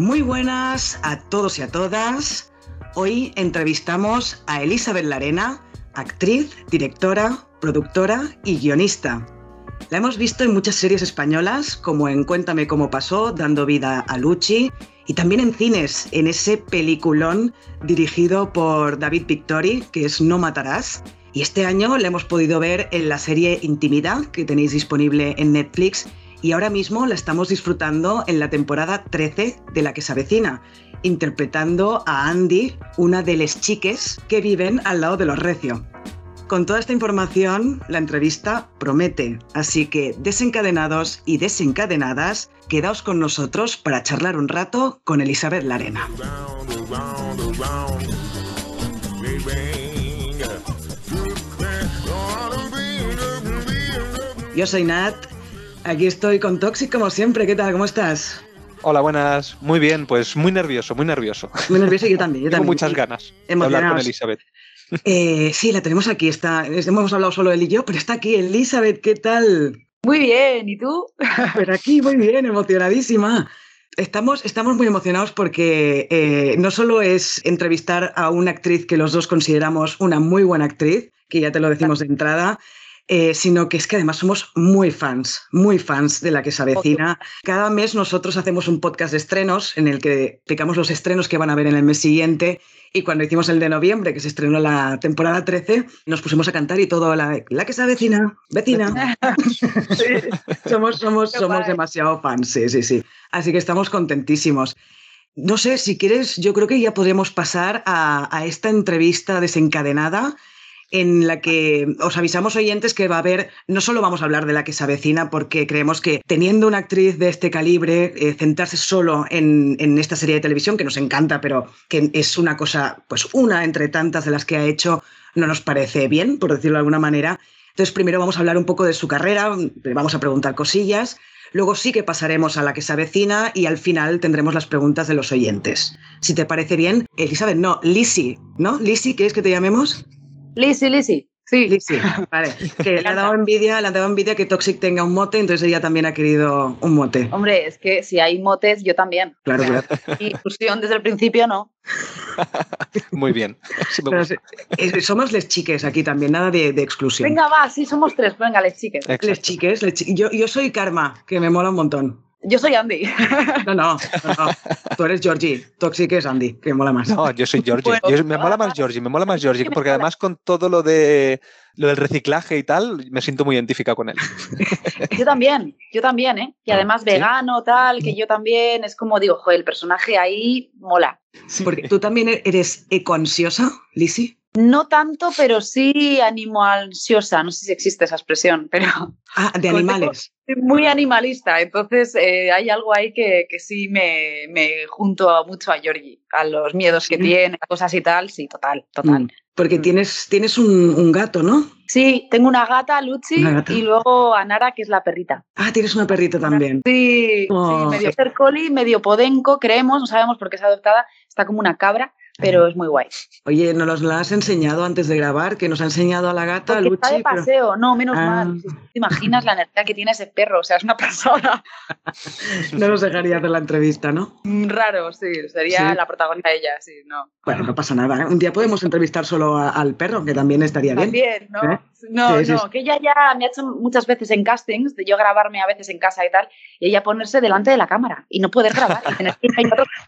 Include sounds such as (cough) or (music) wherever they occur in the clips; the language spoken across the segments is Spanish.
Muy buenas a todos y a todas. Hoy entrevistamos a Elizabeth Larena, actriz, directora, productora y guionista. La hemos visto en muchas series españolas, como en Cuéntame cómo pasó, dando vida a Luchi, y también en cines, en ese peliculón dirigido por David Victori, que es No Matarás. Y este año la hemos podido ver en la serie Intimidad, que tenéis disponible en Netflix, y ahora mismo la estamos disfrutando en la temporada 13 de La que se avecina, interpretando a Andy, una de las chiques que viven al lado de los Recio. Con toda esta información, la entrevista promete, así que desencadenados y desencadenadas, quedaos con nosotros para charlar un rato con Elizabeth Larena. Yo soy Nat Aquí estoy con Toxic como siempre. ¿Qué tal? ¿Cómo estás? Hola, buenas. Muy bien, pues muy nervioso, muy nervioso. Muy nervioso, yo también. Yo Tengo muchas ganas de hablar con Elizabeth. Eh, sí, la tenemos aquí. Está, hemos hablado solo él y yo, pero está aquí. Elizabeth, ¿qué tal? Muy bien, ¿y tú? (laughs) Pero aquí muy bien, emocionadísima. Estamos, estamos muy emocionados porque eh, no solo es entrevistar a una actriz que los dos consideramos una muy buena actriz, que ya te lo decimos de entrada, eh, sino que es que además somos muy fans, muy fans de la que se avecina. Cada mes nosotros hacemos un podcast de estrenos en el que explicamos los estrenos que van a ver en el mes siguiente. Y cuando hicimos el de noviembre, que se estrenó la temporada 13, nos pusimos a cantar y todo, la, la que se avecina, vecina. (laughs) somos somos, somos demasiado fans, sí, sí, sí. Así que estamos contentísimos. No sé, si quieres, yo creo que ya podríamos pasar a, a esta entrevista desencadenada en la que os avisamos oyentes que va a haber, no solo vamos a hablar de la que se avecina, porque creemos que teniendo una actriz de este calibre, eh, centrarse solo en, en, esta serie de televisión, que nos encanta, pero que es una cosa, pues una entre tantas de las que ha hecho, no nos parece bien, por decirlo de alguna manera. Entonces, primero vamos a hablar un poco de su carrera, vamos a preguntar cosillas. Luego sí que pasaremos a la que se avecina y al final tendremos las preguntas de los oyentes. Si te parece bien, Elizabeth, no, Lizzie, ¿no? Lizzie, ¿quieres que te llamemos? Lizzie, Lizzie. Sí. Lizzie, (laughs) vale. Que le ha dado envidia, le ha dado envidia que Toxic tenga un mote, entonces ella también ha querido un mote. Hombre, es que si hay motes, yo también. Claro, claro. Inclusión desde el principio, no. (laughs) Muy bien. Sí me somos les chiques aquí también, nada de, de, exclusión. Venga, va, sí, somos tres. Venga, les chiques. Les chiques, les chiques. Yo, yo soy Karma, que me mola un montón. Yo soy Andy. (laughs) No, no, no, Tú eres Georgie. Toxic es Andy, que me mola más. No, yo soy Georgie. Yo, me mola más Georgie, me mola más Georgie, porque además con todo lo de lo del reciclaje y tal, me siento muy identificado con él. (laughs) Yo también, yo también, ¿eh? Y además ¿Sí? vegano, tal, que yo también, es como digo, joder, el personaje ahí mola. Sí. Porque tú también eres ecoansiosa, Lizzie. No tanto, pero sí animo ansiosa. No sé si existe esa expresión, pero. Ah, de (laughs) animales. Muy animalista. Entonces eh, hay algo ahí que, que sí me, me, junto mucho a Georgie, a los miedos que sí. tiene, a cosas y tal. Sí, total, total. Mm, porque mm. tienes, tienes un, un, gato, ¿no? Sí, tengo una gata, Luchi, una gata. y luego a Nara, que es la perrita. Ah, tienes una perrita también. Sí, oh. sí medio cercoli, medio podenco, creemos, no sabemos por qué es adoptada. Está como una cabra pero es muy guay. Oye, ¿nos la has enseñado antes de grabar? Que nos ha enseñado a la gata, Porque Luchi. Está de paseo, pero... no, menos ah. mal. ¿Te imaginas la energía que tiene ese perro? O sea, es una persona. (laughs) no nos dejaría hacer la entrevista, ¿no? Raro, sí. Sería ¿Sí? la protagonista ella, sí, no. Bueno, no pasa nada. Un día podemos entrevistar solo a, al perro, que también estaría bien. También, ¿no? ¿Eh? No, sí, no, que ella ya me ha hecho muchas veces en castings, de yo grabarme a veces en casa y tal, y ella ponerse delante de la cámara y no poder grabar. y tener que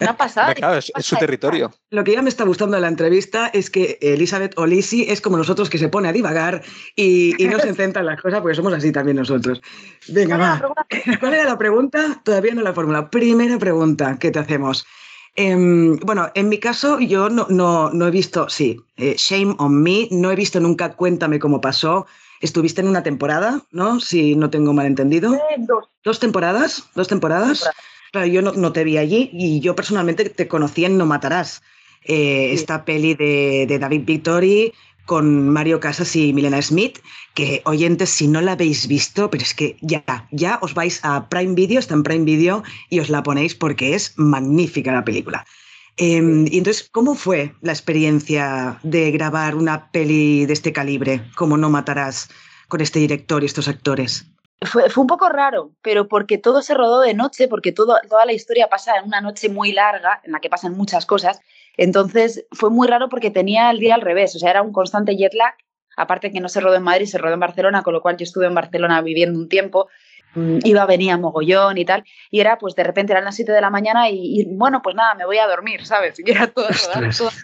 una pasada. Claro, es, es su territorio. Lo que ya me está gustando de la entrevista es que Elizabeth o Lizzie es como nosotros que se pone a divagar y, y no se (laughs) centra en las cosas porque somos así también nosotros. Venga, va. (laughs) ¿Cuál era la pregunta? Todavía no la fórmula. Primera pregunta que te hacemos. Em, bueno, en mi caso yo no, no, he visto, sí, eh, Shame on Me, no he visto nunca Cuéntame cómo pasó. Estuviste en una temporada, ¿no? Si no tengo mal entendido. dos. ¿Dos temporadas? ¿Dos temporadas? Claro, yo no, te vi allí y yo personalmente te conocí en No Matarás. Eh, esta peli de, de David Victory con Mario Casas y Milena Smith, que oyentes, si no la habéis visto, pero es que ya, ya os vais a Prime Video, está en Prime Video, y os la ponéis porque es magnífica la película. Em, y entonces, ¿cómo fue la experiencia de grabar una peli de este calibre, como No Matarás, con este director y estos actores? Fue, fue, un poco raro, pero porque todo se rodó de noche, porque todo, toda la historia pasa en una noche muy larga, en la que pasan muchas cosas, entonces fue muy raro porque tenía el día al revés, o sea, era un constante jet lag. Aparte que no se rodó en Madrid, se rodó en Barcelona, con lo cual yo estuve en Barcelona viviendo un tiempo iba, venía mogollón y tal, y era pues de repente eran las 7 de la mañana y, bueno, pues nada, me voy a dormir, ¿sabes? (laughs) Y era todo,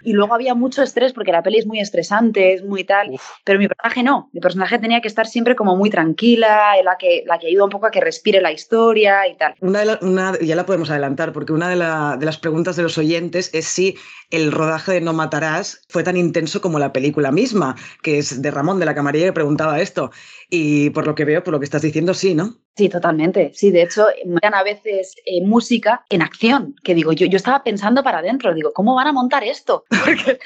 Y luego había mucho estrés porque la peli es muy estresante, es muy tal, pero mi personaje no, mi personaje tenía que estar siempre como muy tranquila, la que, la que ayuda un poco a que respire la historia y tal. Una, una ya la podemos adelantar, porque una de, de las preguntas de los oyentes es si el rodaje de No Matarás fue tan intenso como la película misma, que es de Ramón de la Camarilla que preguntaba esto. Y por lo que veo, por lo que estás diciendo, sí, ¿no? Sí, totalmente. Sí, de hecho, me dan a veces eh, música en acción, que digo, yo, yo estaba pensando para adentro, digo, ¿cómo van a montar esto? (laughs) Porque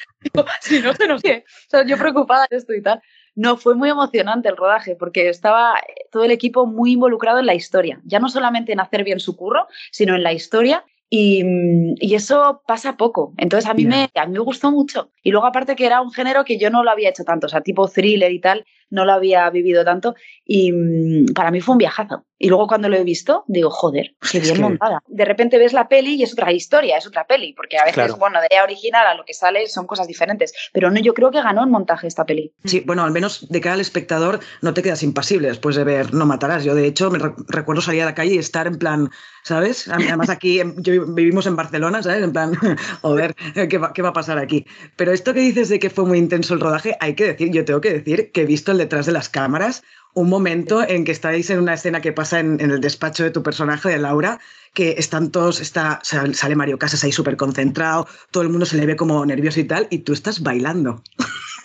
si no, no sé. O sea, yo preocupada de esto y tal. No, fue muy emocionante el rodaje porque estaba todo el equipo muy involucrado en la historia, ya no solamente en hacer bien su curro, sino en la historia y, y, eso pasa poco. Entonces a mí, me, a mí me gustó mucho. Y luego aparte que era un género que yo no lo había hecho tanto, o sea, tipo thriller y tal, no lo había vivido tanto y mm, para mí fue un viajazo. Y luego cuando lo he visto, digo, joder, qué bien montada. De repente ves la peli y es otra historia, es otra peli, porque a veces, bueno, de la original a lo que sale son cosas diferentes. Pero no, yo creo que ganó en montaje esta peli. Sí, bueno, al menos de cara al espectador no te quedas impasible después de ver No Matarás. Yo, de hecho, me recuerdo salir a la calle y estar en plan, ¿sabes? Además, aquí vivimos en Barcelona, ¿sabes? En plan, (laughs) joder, ¿qué va, ¿qué va a pasar aquí? Pero esto que dices de que fue muy intenso el rodaje, hay que decir, yo tengo que decir que he visto el detrás de las cámaras un momento en que estáis en una escena que pasa en, el despacho de tu personaje, de Laura, que están todos, está, sale Mario Casas ahí súper concentrado, todo el mundo se le ve como nervioso y tal, y tú estás bailando.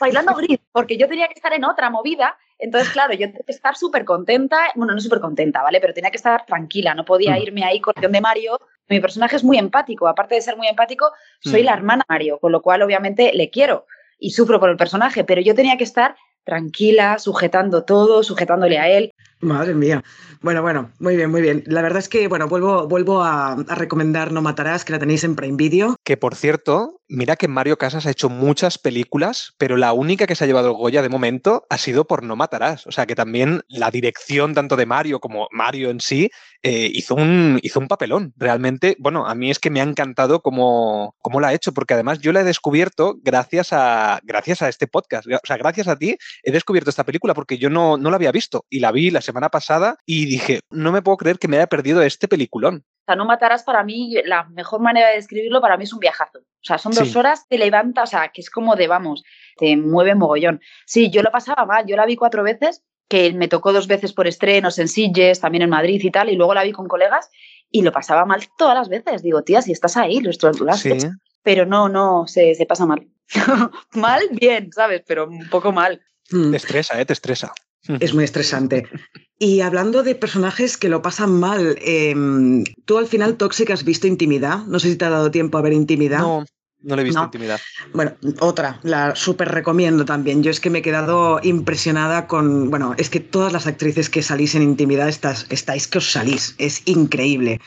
Bailando (laughs) gris, porque yo tenía que estar en otra movida, entonces, claro, yo tenía que estar súper contenta, bueno, no súper contenta, ¿vale? Pero tenía que estar tranquila, no podía mm. irme ahí con el de Mario. Mi personaje es muy empático, aparte de ser muy empático, soy mm. la hermana Mario, con lo cual obviamente le quiero y sufro por el personaje, pero yo tenía que estar tranquila, sujetando todo, sujetándole a él. Madre mía. Bueno, bueno, muy bien, muy bien. La verdad es que, bueno, vuelvo, vuelvo a, recomendar No Matarás, que la tenéis en Prime Video. Que por cierto, mira que Mario Casas ha hecho muchas películas, pero la única que se ha llevado Goya de momento ha sido por No Matarás. O sea que también la dirección tanto de Mario como Mario en sí eh, hizo, un, hizo un papelón. Realmente, bueno, a mí es que me ha encantado cómo, cómo la ha hecho, porque además yo la he descubierto gracias a, gracias a este podcast. O sea, gracias a ti he descubierto esta película porque yo no, no la había visto y la vi la semana pasada y dije, no me puedo creer que me haya perdido este peliculón. O sea, no matarás para mí, la mejor manera de describirlo para mí es un viajazo. O sea, son dos horas, te levanta, o sea, que es como de, vamos, te mueve mogollón. Sí, yo lo pasaba mal, yo la vi cuatro veces, que me tocó dos veces por estrenos en Silles, también en Madrid y tal, y luego la vi con colegas y lo pasaba mal todas las veces. Digo, tía, si estás ahí, lo sí. pero no, no, se, se pasa mal. (laughs) mal, bien, ¿sabes? Pero un poco mal. Te estresa, ¿eh? Te estresa. Es muy estresante. Y hablando de personajes que lo pasan mal, em, tú al final, Toxic, has visto Intimidad. No sé si te ha dado tiempo a ver Intimidad. No, no le he visto Intimidad. Bueno, otra, la súper recomiendo también. Yo es que me he quedado impresionada con. Bueno, es que todas las actrices que salís en Intimidad estás, estáis que os salís. Es increíble.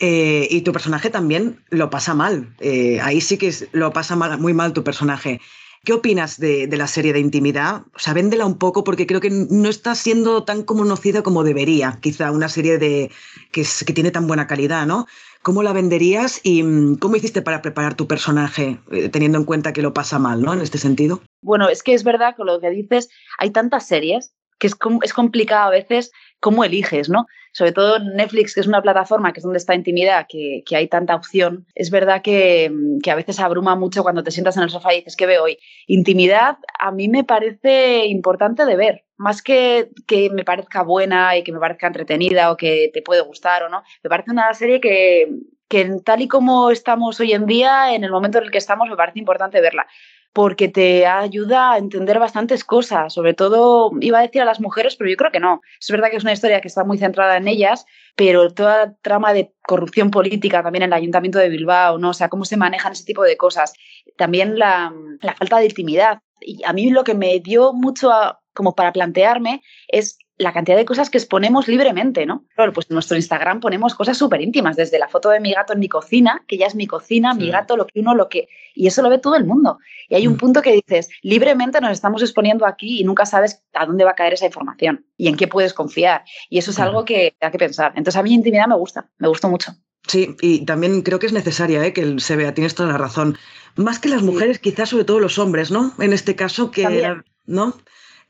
Eh, y tu personaje también lo pasa mal. Eh, ahí sí que lo pasa mal, muy mal tu personaje. ¿Qué opinas de, la serie de intimidad? O sea, véndela un poco porque creo que no está siendo tan conocida como debería, quizá una serie de, que, que tiene tan buena calidad, ¿no? ¿Cómo la venderías y mm, cómo hiciste para preparar tu personaje, eh, teniendo en cuenta que lo pasa mal, ¿no? En este sentido. Bueno, es que es verdad que lo que dices, hay tantas series que es, es complicado a veces cómo eliges, ¿no? Sobre todo Netflix, que es una plataforma que es donde está intimidad, que, que hay tanta opción, es verdad que, que, a veces abruma mucho cuando te sientas en el sofá y dices, ¿qué veo hoy? Intimidad a mí me parece importante de ver, más que que me parezca buena y que me parezca entretenida o que te puede gustar o no, me parece una serie que, que tal y como estamos hoy en día, en el momento en el que estamos, me parece importante verla porque te ayuda a entender bastantes cosas, sobre todo, iba a decir a las mujeres, pero yo creo que no. Es verdad que es una historia que está muy centrada en ellas, pero toda la trama de corrupción política también en el Ayuntamiento de Bilbao, ¿no? O sea, cómo se manejan ese tipo de cosas. También la, la falta de intimidad. Y a mí lo que me dio mucho como para plantearme es la cantidad de cosas que exponemos libremente, ¿no? Claro, pues en nuestro Instagram ponemos cosas súper íntimas, desde la foto de mi gato en mi cocina, que ya es mi cocina, mi gato, lo que uno, lo que... Y eso lo ve todo el mundo. Y hay un mm. punto que dices, libremente nos estamos exponiendo aquí y nunca sabes a dónde va a caer esa información y en qué puedes confiar. Y eso es algo que hay que pensar. Entonces a mí intimidad me gusta, me gustó mucho. Sí, y también creo que es necesaria ¿eh? que se vea, tienes toda la razón. Más que las mujeres, quizás sobre todo los hombres, ¿no? En este caso, que, ¿no?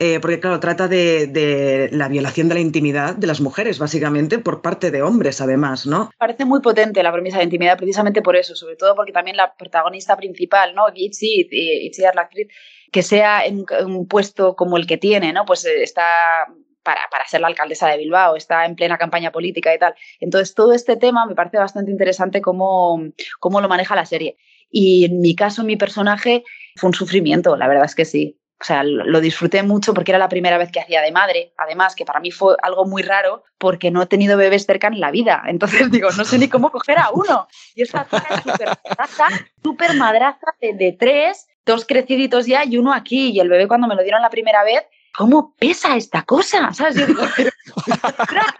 Eh, porque claro, trata de, la violación de la intimidad de las mujeres, básicamente, por parte de hombres, además, ¿no? Parece muy potente la premisa de intimidad precisamente por eso, sobre todo porque también la protagonista principal, ¿no? Itzy, Itzy la actriz, que sea en un puesto como el que tiene, ¿no? Pues eh, está para, para, ser la alcaldesa de Bilbao, está en plena campaña política y tal. Entonces, todo este tema me parece bastante interesante cómo, cómo lo maneja la serie. Y en mi caso, mi personaje fue un sufrimiento, la verdad es que sí o sea, lo disfruté mucho porque era la primera vez que hacía de madre, además que para mí fue algo muy raro porque no he tenido bebés cerca en la vida, entonces digo, no sé ni cómo coger a uno. Y esta chica es súper madraza, súper madraza de, de tres, dos creciditos ya y uno aquí, y el bebé cuando me lo dieron la primera vez ¿cómo pesa esta cosa? ¿Sabes? Yo digo, pero, (laughs)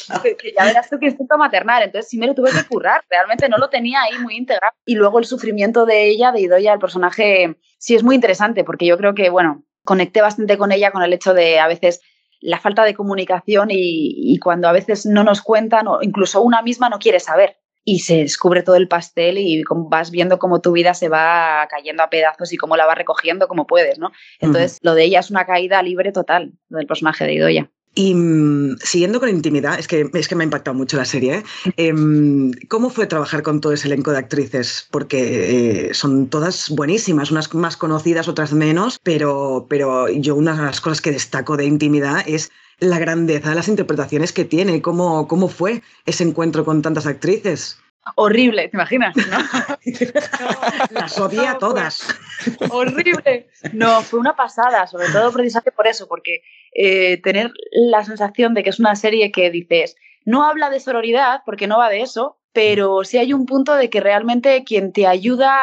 (laughs) ya verás tú que instinto maternal, entonces sí me lo tuve que currar, realmente no lo tenía ahí muy integrado. Y luego el sufrimiento de ella, de Idoya, el personaje, sí es muy interesante, porque yo creo que, bueno, conecté bastante con ella con el hecho de a veces la falta de comunicación y, y cuando a veces no nos cuentan o incluso una misma no quiere saber y se descubre todo el pastel y vas viendo cómo tu vida se va cayendo a pedazos y cómo la vas recogiendo como puedes, ¿no? Entonces, lo de ella es una caída libre total, lo del personaje de Idoya. Y mm, siguiendo con intimidad, es que, es que me ha impactado mucho la serie, ¿eh? Em, ¿cómo fue trabajar con todo ese elenco de actrices? Porque eh, son todas buenísimas, unas más conocidas, otras menos, pero, pero yo una de las cosas que destaco de intimidad es la grandeza de las interpretaciones que tiene. ¿Cómo, cómo fue ese encuentro con tantas actrices? Horrible, ¿te imaginas? (laughs) las odia todas. Horrible. No, fue una pasada, sobre todo precisamente por eso, porque eh, tener la sensación de que es una serie que dices, no habla de sororidad, porque no va de eso, pero sí hay un punto de que realmente quien te ayuda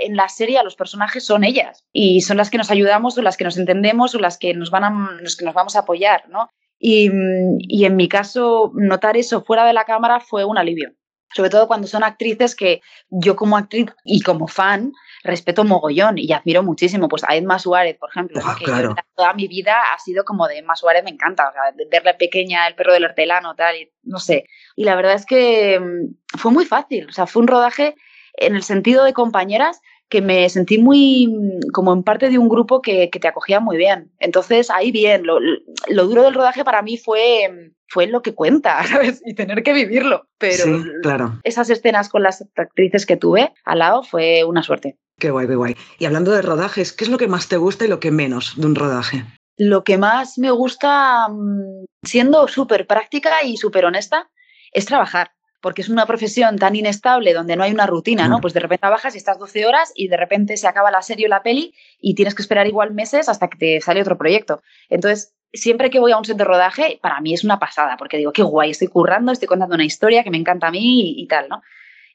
en la serie a los personajes son ellas y son las que nos ayudamos o las que nos entendemos o las que nos van a, los que nos vamos a apoyar, ¿no? Y, y en mi caso, notar eso fuera de la cámara fue un alivio sobre todo cuando son actrices que yo como actriz y como fan respeto mogollón y admiro muchísimo. Pues a Edma Suárez, por ejemplo, ah, que toda mi vida ha sido como de Edma Suárez, me encanta, o sea, verla pequeña, el perro del hortelano, tal, y no sé. Y la verdad es que mm, fue muy fácil, o sea, fue un rodaje en el sentido de compañeras que me sentí muy mm, como en parte de un grupo que, te acogía muy bien. Entonces, ahí bien, lo, duro del rodaje para mí fue, mm, fue lo que cuenta, (laughs) ¿sabes? Y tener que vivirlo. Pero claro. esas escenas con las actrices que tuve al lado fue una suerte. Qué guay, qué guay. Y hablando de rodajes, ¿qué es lo que más te gusta y lo que menos de un rodaje? Lo que más me gusta, mm, siendo súper práctica y súper honesta, es trabajar porque es una profesión tan inestable donde no hay una rutina, ¿no? Pues de repente trabajas y estás 12 horas y de repente se acaba la serie o la peli y tienes que esperar igual meses hasta que te sale otro proyecto. Entonces, siempre que voy a un set de rodaje, para mí es una pasada, porque digo, qué guay, estoy currando, estoy contando una historia que me encanta a mí y, tal, ¿no?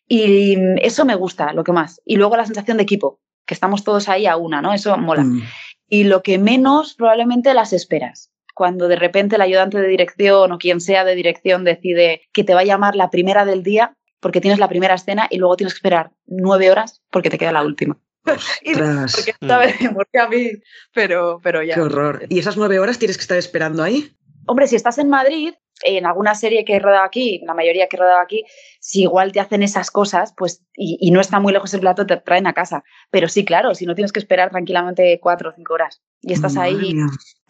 Y eso me gusta, lo que más. Y luego la sensación de equipo, que estamos todos ahí a una, ¿no? Eso mola. Mm. Y lo que menos, probablemente las esperas cuando de repente el ayudante de dirección o quien sea de dirección decide que te va a llamar la primera del día porque tienes la primera escena y luego tienes que esperar nueve horas porque te queda la última. (laughs) y porque esta vez, porque a mí, pero, pero ya. Qué horror. ¿Y esas nueve horas tienes que estar esperando ahí? Hombre, si estás en Madrid, en alguna serie que he rodado aquí, la mayoría que he rodado aquí, si igual te hacen esas cosas, pues, y, no está muy lejos el plato, te traen a casa. Pero sí, claro, si no tienes que esperar tranquilamente cuatro o cinco horas y estás ahí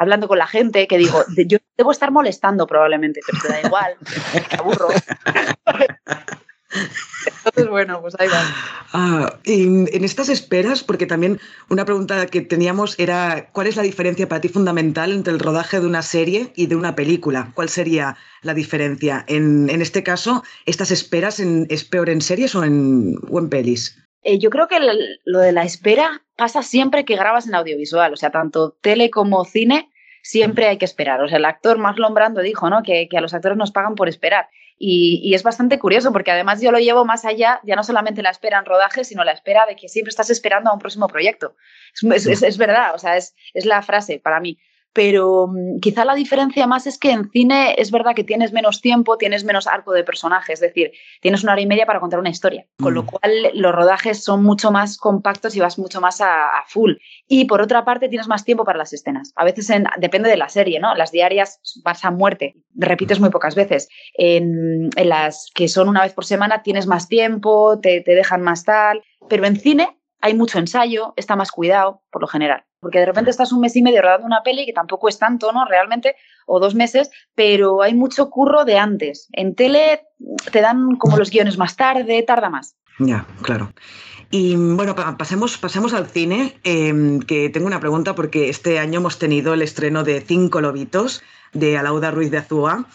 hablando con la gente, que digo, (laughs) yo debo estar molestando probablemente, pero te da igual, te aburro. Entonces, bueno, pues ahí va. Ah, y en estas esperas, porque también una pregunta que teníamos era, ¿cuál es la diferencia para ti fundamental entre el rodaje de una serie y de una película? ¿Cuál sería la diferencia? En, en este caso, ¿estas esperas en, es peor en series o en, o en pelis? Eh, yo creo que lo de la espera pasa siempre que grabas en audiovisual, o sea, tanto tele como cine, siempre hay que esperar. O sea, el actor Marlon Brando dijo, ¿no? Que, que a los actores nos pagan por esperar. Y, y, es bastante curioso porque además yo lo llevo más allá, ya no solamente la espera en rodaje, sino la espera de que siempre estás esperando a un próximo proyecto. Es, es, es verdad, o sea, es, es la frase para mí pero um, quizá la diferencia más es que en cine es verdad que tienes menos tiempo, tienes menos arco de personaje, es decir, tienes una hora y media para contar una historia, con mm. lo cual los rodajes son mucho más compactos y vas mucho más a, a, full. Y por otra parte tienes más tiempo para las escenas. A veces en, depende de la serie, ¿no? Las diarias vas a muerte, repites muy pocas veces. En, en, las que son una vez por semana tienes más tiempo, te, te dejan más tal, pero en cine hay mucho ensayo, está más cuidado, por lo general. Porque de repente estás un mes y medio rodando una peli, que tampoco es tanto, ¿no? Realmente, o dos meses, pero hay mucho curro de antes. En tele te dan como los guiones más tarde, tarda más. Ya, claro. Y bueno, pasemos, pasemos al cine, eh, que tengo una pregunta porque este año hemos tenido el estreno de Cinco Lobitos de Alauda Ruiz de Azúa,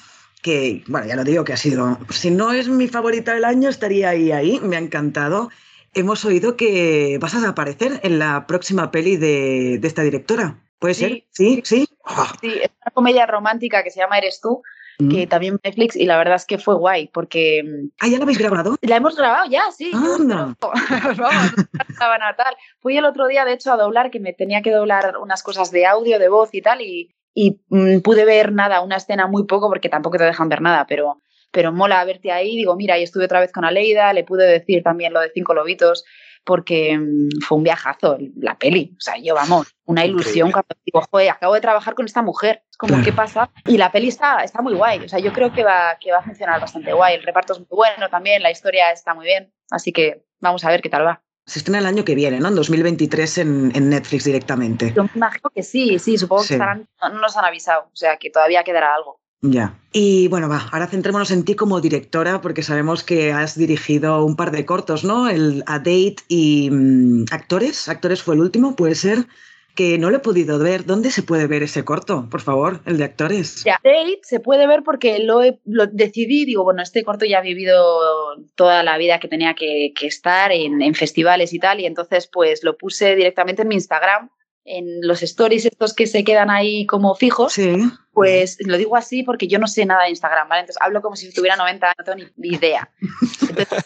que, bueno, ya lo digo que ha sido, si no es mi favorita del año, estaría ahí, ahí, me ha encantado hemos oído que vas a aparecer en la próxima peli de, de esta directora. ¿Puede sí, ser? Sí, sí. Oh. Sí, es una comedia romántica que se llama Eres tú, mm. que también Netflix, y la verdad es que fue guay, porque... Mm, ¿Ah, ya la habéis grabado? La hemos grabado ya, sí. Anda. (laughs) Vamos, estaba natal. Fui el otro día, de hecho, a doblar, que me tenía que doblar unas cosas de audio, de voz y tal, y, y mmm, pude ver nada, una escena muy poco, porque tampoco te dejan ver nada, pero pero mola verte ahí. Digo, mira, y estuve otra vez con Aleida, le pude decir también lo de Cinco Lobitos, porque mmm, fue un viajazo la peli. O sea, yo, vamos, una ilusión cuando digo, joder, acabo de trabajar con esta mujer. Es como, claro. ¿qué pasa? Y la peli está, está muy guay. O sea, yo creo que va, que va a funcionar bastante guay. El reparto es muy bueno también, la historia está muy bien. Así que vamos a ver qué tal va. Se estrena el año que viene, ¿no? En 2023 en, en Netflix directamente. Yo me imagino que sí, sí, supongo sí. que estarán, no nos han avisado. O sea, que todavía quedará algo. Ya. Y bueno, va, ahora centrémonos en ti como directora, porque sabemos que has dirigido un par de cortos, ¿no? El A Date y mmm, Actores. Actores fue el último, puede ser. Que no lo he podido ver. ¿Dónde se puede ver ese corto? Por favor, el de actores. Ya, Date se puede ver porque lo, he, lo, decidí, digo, bueno, este corto ya ha vivido toda la vida que tenía que, que estar en, en festivales y tal, y entonces pues lo puse directamente en mi Instagram en los stories estos que se quedan ahí como fijos, sí. pues lo digo así porque yo no sé nada de Instagram, ¿vale? Entonces hablo como si tuviera 90 años, no tengo ni idea. (laughs) Entonces,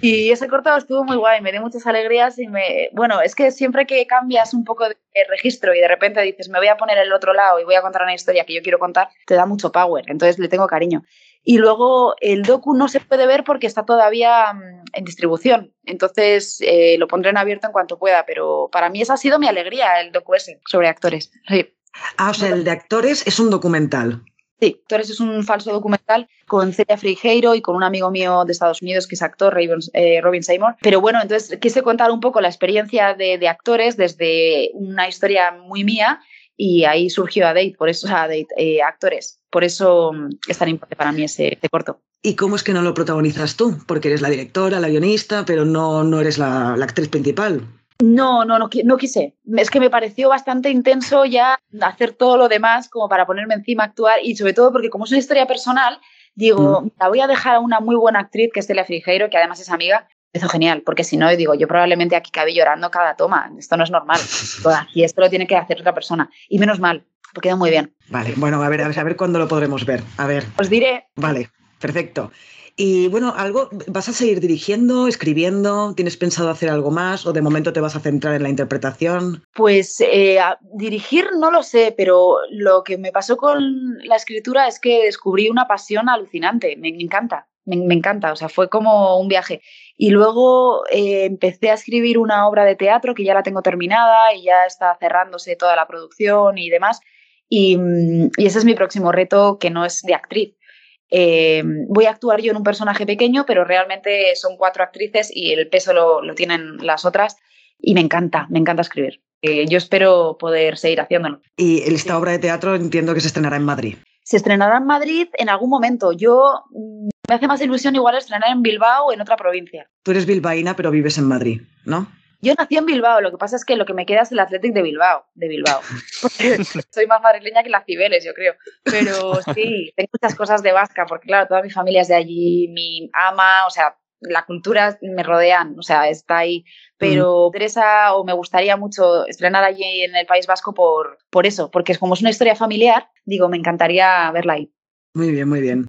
y ese corto estuvo muy guay, me dio muchas alegrías y me... Bueno, es que siempre que cambias un poco de registro y de repente dices, me voy a poner el otro lado y voy a contar una historia que yo quiero contar, te da mucho power, entonces le tengo cariño. Y luego el docu no se puede ver porque está todavía mm, en distribución. Entonces eh, lo pondré en abierto en cuanto pueda. Pero para mí esa ha sido mi alegría, el docu ese, sobre actores. Sí. Ah, o sea, el de actores es un documental. Sí, actores es un falso documental con Celia Frigeiro y con un amigo mío de Estados Unidos que es actor, Robin, eh, Robin Seymour. Pero bueno, entonces quise contar un poco la experiencia de, de actores desde una historia muy mía y ahí surgió a Date, por eso, sea, Date, eh, actores. Por eso mm, es tan importante para mí ese, ese, corto. ¿Y cómo es que no lo protagonizas tú? Porque eres la directora, la guionista, pero no, no eres la, la actriz principal. No, no, no, no, quise. Es que me pareció bastante intenso ya hacer todo lo demás como para ponerme encima a actuar y sobre todo porque como es una historia personal, digo, mm. la voy a dejar a una muy buena actriz que es Celia Frigeiro, que además es amiga, hizo genial, porque si no, digo, yo probablemente aquí cabe llorando cada toma, esto no es normal, (laughs) y esto lo tiene que hacer otra persona, y menos mal, porque quedó muy bien. Vale, bueno, a ver, a ver, a ver cuándo lo podremos ver, a ver. Os diré. Vale, perfecto. Y bueno, algo, ¿vas a seguir dirigiendo, escribiendo? ¿Tienes pensado hacer algo más o de momento te vas a centrar en la interpretación? Pues eh, dirigir no lo sé, pero lo que me pasó con la escritura es que descubrí una pasión alucinante, me, me encanta. Me, me, encanta, o sea, fue como un viaje. Y luego eh, empecé a escribir una obra de teatro que ya la tengo terminada y ya está cerrándose toda la producción y demás. Y, y ese es mi próximo reto, que no es de actriz. Eh, voy a actuar yo en un personaje pequeño, pero realmente son cuatro actrices y el peso lo, lo tienen las otras. Y me encanta, me encanta escribir. Eh, yo espero poder seguir haciéndolo. Y esta obra de teatro entiendo que se estrenará en Madrid se estrenará en Madrid en algún momento. Yo Me hace más ilusión igual estrenar en Bilbao o en otra provincia. Tú eres bilbaína, pero vives en Madrid, ¿no? Yo nací en Bilbao, lo que pasa es que lo que me queda es el Athletic de Bilbao, de Bilbao. (laughs) Porque soy más madrileña que las Cibeles, yo creo. Pero sí, tengo muchas cosas de vasca, porque claro, toda mi familia es de allí, mi ama, o sea, la cultura me rodean, o sea, está ahí. Pero me interesa o me gustaría mucho estrenar allí en el País Vasco por, por eso, porque como es una historia familiar, digo, me encantaría verla ahí. Muy bien, muy bien.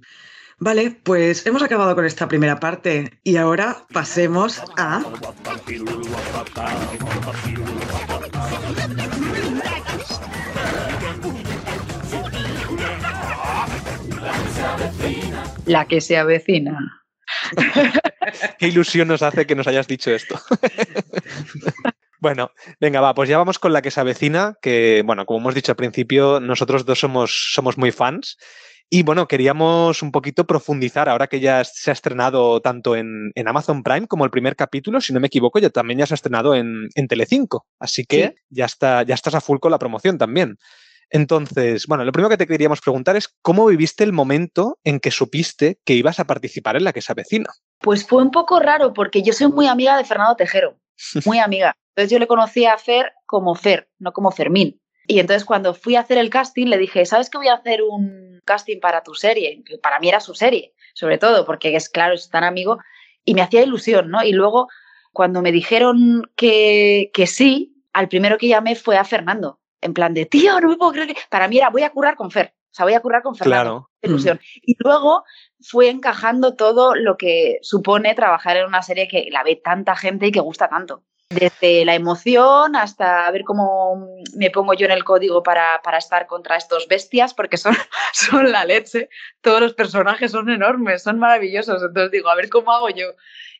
Vale, pues hemos acabado con esta primera parte y ahora pasemos a... La que se avecina. (laughs) Qué ilusión nos hace que nos hayas dicho esto. (laughs) Bueno, venga, va, pues ya vamos con la que se avecina, que, bueno, como hemos dicho al principio, nosotros dos somos, somos muy fans y bueno, queríamos un poquito profundizar, ahora que ya se ha estrenado tanto en, Amazon Prime como el primer capítulo, si no me equivoco, ya también ya se ha estrenado en, en Telecinco. Así que ya, está, ya estás a full con la promoción también. Entonces, bueno, lo primero que te queríamos preguntar es cómo viviste el momento en que supiste que ibas a participar en la que se avecina. Pues fue un poco raro porque yo soy muy amiga de Fernando Tejero, muy amiga. Entonces yo le conocí a Fer como Fer, no como Fermín. Y entonces cuando fui a hacer el casting le dije, ¿sabes que voy a hacer un casting para tu serie? Que para mí era su serie, sobre todo, porque es claro, es tan amigo. Y me hacía ilusión, ¿no? Y luego cuando me dijeron que, que sí, al primero que llamé fue a Fernando. En plan de, tío, no me puedo creer que... Para mí era, voy a currar con Fer. O sea, voy a currar con Fernando. Claro. Ilusión. Y luego fue encajando todo lo que supone trabajar en una serie que la ve tanta gente y que gusta tanto. Desde la emoción hasta ver cómo me pongo yo en el código para, para estar contra estos bestias, porque son, (laughs) son la leche. Todos los personajes son enormes, son maravillosos. Entonces digo, a ver cómo hago yo.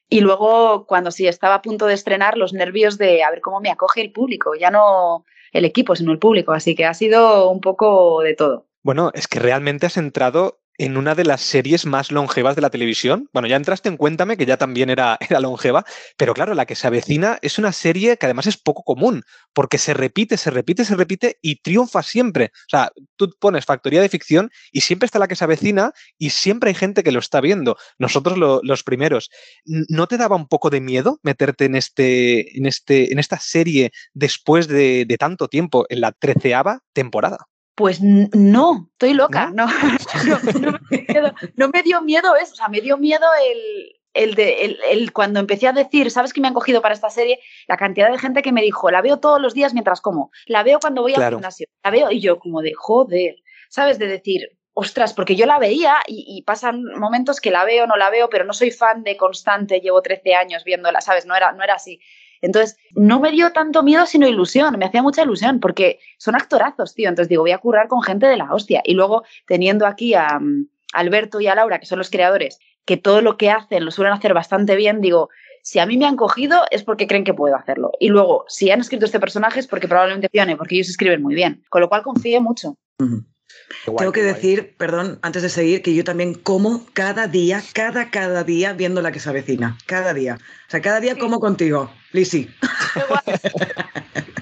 Y luego, cuando sí estaba a punto de estrenar, los nervios de a ver cómo me acoge el público, ya no el equipo, sino el público. Así que ha sido un poco de todo. Bueno, es que realmente has entrado en una de las series más longevas de la televisión. Bueno, ya entraste en Cuéntame, que ya también era, (laughs) era longeva, pero claro, la que se avecina es una serie que además es poco común, porque se repite, se repite, se repite y triunfa siempre. O sea, tú pones Factoría de Ficción y siempre está la que se avecina y siempre hay gente que lo está viendo. Nosotros los primeros. ¿No te daba un poco de miedo meterte en, este, en, este, en esta serie después de, de tanto tiempo, en la treceava temporada? Pues no, estoy loca, no, (laughs) no, me dio miedo eso, o sea, me dio miedo el, el de el, cuando empecé a decir, ¿sabes qué me han cogido para esta serie? La cantidad de gente que me dijo, la veo todos los días mientras como, la veo cuando voy al gimnasio, la veo, y yo como de joder, ¿sabes? De decir, ostras, porque yo la veía y, y, pasan momentos que la veo, no la veo, pero no soy fan de constante, llevo 13 años viéndola, ¿sabes? No era, no era así. Entonces, no me dio tanto miedo, sino ilusión. Me hacía mucha ilusión porque son actorazos, tío. Entonces digo, voy a currar con gente de la hostia. Y luego, teniendo aquí a, mm, Alberto y a Laura, que son los creadores, que todo lo que hacen lo suelen hacer bastante bien, digo, si a mí me han cogido es porque creen que puedo hacerlo. Y luego, si han escrito este personaje es porque probablemente funcione, porque ellos escriben muy bien. Con lo cual confío mucho. Tengo que decir, perdón, antes de seguir, que yo también como cada día, cada, cada día viendo la que se avecina. Cada día. O sea, cada día como contigo, Lisi. (laughs)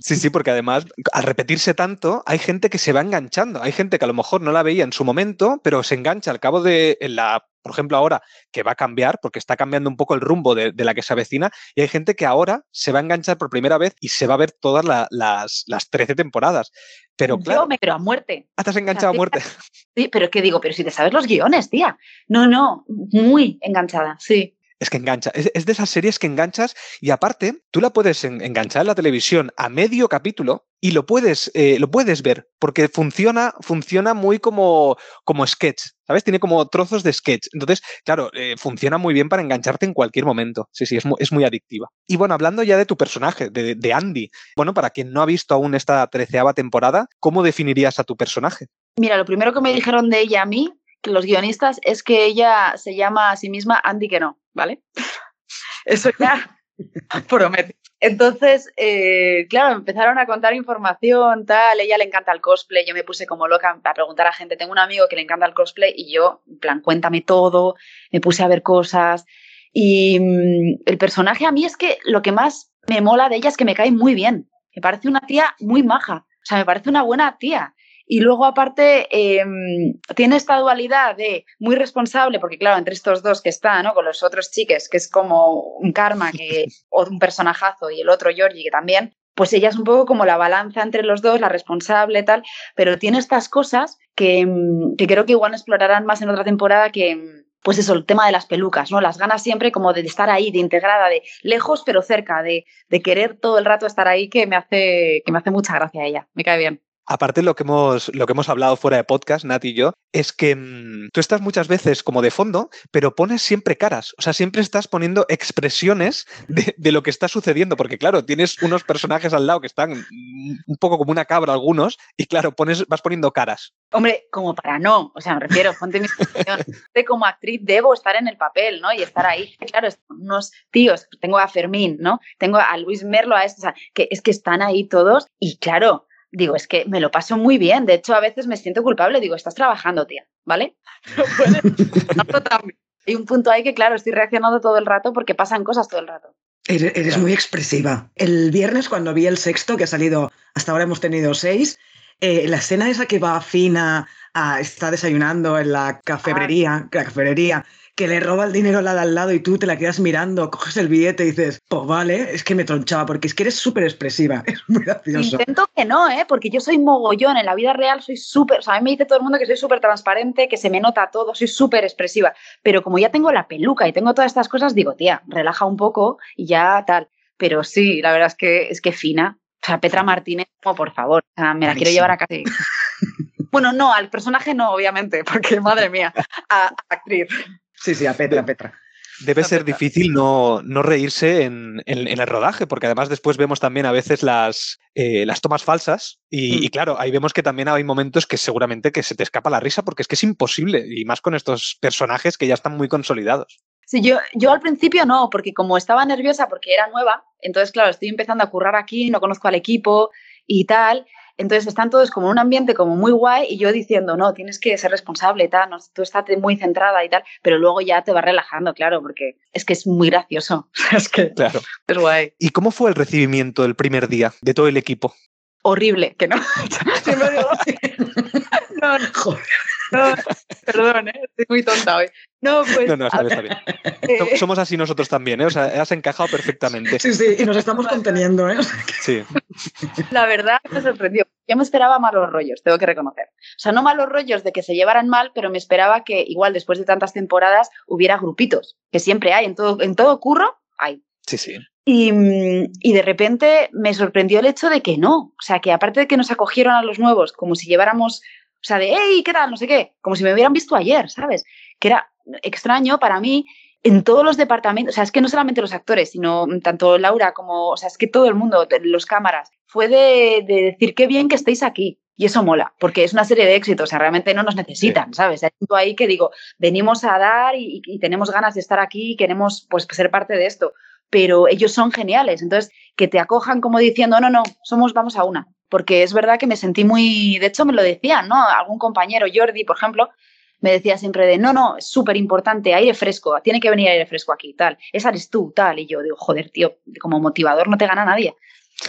Sí, sí, porque además, al repetirse tanto, hay gente que se va enganchando. Hay gente que a lo mejor no la veía en su momento, pero se engancha al cabo de la por ejemplo, ahora que va a cambiar, porque está cambiando un poco el rumbo de, la que se avecina, y hay gente que ahora se va a enganchar por primera vez y se va a ver todas las, las 13 temporadas. Pero claro. Yo me creo a muerte. Ah, te has enganchado a muerte. (laughs) Sí, pero ¿qué digo? Pero si te sabes los guiones, tía. No, no, muy enganchada, sí es que engancha. Es, de esas series que enganchas y aparte, tú la puedes enganchar en la televisión a medio capítulo y lo puedes, eh, lo puedes ver porque funciona, funciona muy como, como sketch, ¿sabes? Tiene como trozos de sketch. Entonces, claro, eh, funciona muy bien para engancharte en cualquier momento. Sí, sí, es muy, es muy adictiva. Y bueno, hablando ya de tu personaje, de, de Andy, bueno, para quien no ha visto aún esta treceava temporada, ¿cómo definirías a tu personaje? Mira, lo primero que me dijeron de ella a mí los guionistas es que ella se llama a sí misma Andy que no, ¿vale? (laughs) Eso ya (laughs) promete. Entonces, eh, claro, empezaron a contar información, tal, ella le encanta el cosplay, yo me puse como loca a preguntar a gente, tengo un amigo que le encanta el cosplay y yo, en plan, cuéntame todo, me puse a ver cosas y mm, el personaje a mí es que lo que más me mola de ella es que me cae muy bien, me parece una tía muy maja, o sea, me parece una buena tía Y luego, aparte, em, tiene esta dualidad de muy responsable, porque claro, entre estos dos que está, ¿no? Con los otros chiques, que es como un karma que, (laughs) o un personajazo, y el otro Georgie, que también, pues ella es un poco como la balanza entre los dos, la responsable, tal, pero tiene estas cosas que, em, que creo que igual explorarán más en otra temporada que em, pues eso, el tema de las pelucas, ¿no? Las ganas siempre como de estar ahí, de integrada, de lejos pero cerca, de, de querer todo el rato estar ahí, que me hace, que me hace mucha gracia ella, me cae bien. Aparte, lo que, hemos, lo que hemos hablado fuera de podcast, Nati y yo, es que mmm, tú estás muchas veces como de fondo, pero pones siempre caras. O sea, siempre estás poniendo expresiones de, de, lo que está sucediendo. Porque, claro, tienes unos personajes al lado que están un poco como una cabra algunos, y claro, pones, vas poniendo caras. Hombre, como para no, o sea, me refiero, ponte mi situación. Como actriz debo estar en el papel, ¿no? Y estar ahí. Claro, unos tíos, tengo a Fermín, ¿no? Tengo a Luis Merlo, a estos, o sea, que es que están ahí todos, y claro digo, es que me lo paso muy bien. De hecho, a veces me siento culpable. Digo, estás trabajando, tía, ¿vale? (laughs) Hay un punto ahí que, claro, estoy reaccionando todo el rato porque pasan cosas todo el rato. Eres, eres muy expresiva. El viernes, cuando vi el sexto, que ha salido, hasta ahora hemos tenido seis, eh, la escena esa que va fina, a, está desayunando en la cafebrería, ah. la cafebrería, que le roba el dinero a la de al lado y tú te la quedas mirando, coges el billete y dices, pues vale, es que me tronchaba, porque es que eres súper expresiva, (laughs) es muy gracioso. Intento que no, ¿eh? porque yo soy mogollón, en la vida real soy súper, o sea, a mí me dice todo el mundo que soy súper transparente, que se me nota todo, soy súper expresiva, pero como ya tengo la peluca y tengo todas estas cosas, digo, tía, relaja un poco y ya tal. Pero sí, la verdad es que es que fina. O sea, Petra Martínez, como por favor, o sea, me la quiero llevar a casa. (laughs) bueno, no, al personaje no, obviamente, porque madre mía, a, a actriz. Sí, sí, a Petra, a Petra. Debe ser difícil no, no reírse en, en, en, el rodaje, porque además después vemos también a veces las, eh, las tomas falsas y, mm. y, claro, ahí vemos que también hay momentos que seguramente que se te escapa la risa porque es que es imposible y más con estos personajes que ya están muy consolidados. Sí, yo, yo al principio no, porque como estaba nerviosa porque era nueva, entonces claro, estoy empezando a currar aquí, no conozco al equipo y tal, entonces están todos como en un ambiente como muy guay y yo diciendo, no, tienes que ser responsable y tal, no, tú estás muy centrada y tal, pero luego ya te vas relajando, claro, porque es que es muy gracioso. (laughs) es que claro. es guay. ¿Y cómo fue el recibimiento del primer día de todo el equipo? Horrible, que no. (laughs) Siempre digo, (laughs) no, no. Joder. No, perdón, ¿eh? estoy muy tonta hoy. No, pues. No, no, está bien, está bien. Eh, Somos así nosotros también, ¿eh? O sea, has encajado perfectamente. Sí, sí, y nos estamos conteniendo, ¿eh? Sí. La verdad me sorprendió. Yo me esperaba malos rollos, tengo que reconocer. O sea, no malos rollos de que se llevaran mal, pero me esperaba que igual después de tantas temporadas hubiera grupitos, que siempre hay, en todo, en todo curro hay. Sí, sí. Y, y, de repente me sorprendió el hecho de que no. O sea, que aparte de que nos acogieron a los nuevos como si lleváramos o sea, de, hey, ¿qué tal? No sé qué. Como si me hubieran visto ayer, ¿sabes? Que era extraño para mí en todos los departamentos. O sea, es que no solamente los actores, sino tanto Laura como, o sea, es que todo el mundo, los cámaras, fue de, de decir qué bien que estéis aquí. Y eso mola, porque es una serie de éxitos, o sea, realmente no nos necesitan, sí. ¿sabes? Hay ahí que digo, venimos a dar y, y, tenemos ganas de estar aquí y queremos pues ser parte de esto, pero ellos son geniales, entonces que te acojan como diciendo, no, no, somos, vamos a una, porque es verdad que me sentí muy, de hecho me lo decían, ¿no? Algún compañero, Jordi, por ejemplo, me decía siempre de, no, no, es súper importante, aire fresco, tiene que venir aire fresco aquí, tal, esa eres tú, tal, y yo digo, joder, tío, como motivador no te gana nadie.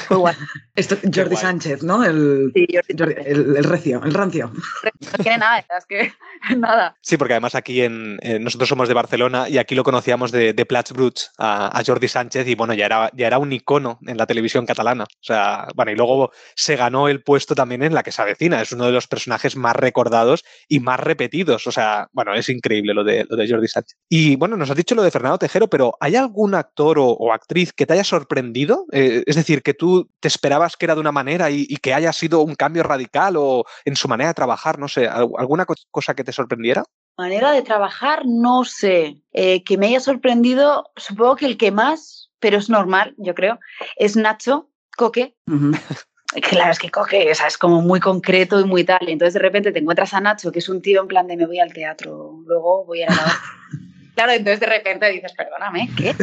Fue igual. (laughs) Esto, Jordi Sánchez, ¿no? El, sí, Jordi Jordi, el, el, recio, el rancio. No tiene nada, es que (laughs) nada. Sí, porque además aquí en, eh, nosotros somos de Barcelona y aquí lo conocíamos de, de Plats Bruts a, a, Jordi Sánchez y bueno, ya era, ya era un icono en la televisión catalana. O sea, bueno, y luego se ganó el puesto también en La que se avecina. Es uno de los personajes más recordados y más repetidos. O sea, bueno, es increíble lo de, lo de Jordi Sánchez. Y bueno, nos has dicho lo de Fernando Tejero, pero ¿hay algún actor o, o actriz que te haya sorprendido? Eh, es decir, que tú te esperabas que era de una manera y, y, que haya sido un cambio radical o en su manera de trabajar, no sé, alguna cosa que te sorprendiera. Manera de trabajar, no sé. Eh, que me haya sorprendido, supongo que el que más, pero es normal, yo creo, es Nacho Coque. Uh (laughs) -huh. Claro, es que Coque o sea, es como muy concreto y muy tal. Y entonces de repente te encuentras a Nacho, que es un tío en plan de me voy al teatro, luego voy a la (laughs) Claro, entonces de repente dices, perdóname, ¿qué?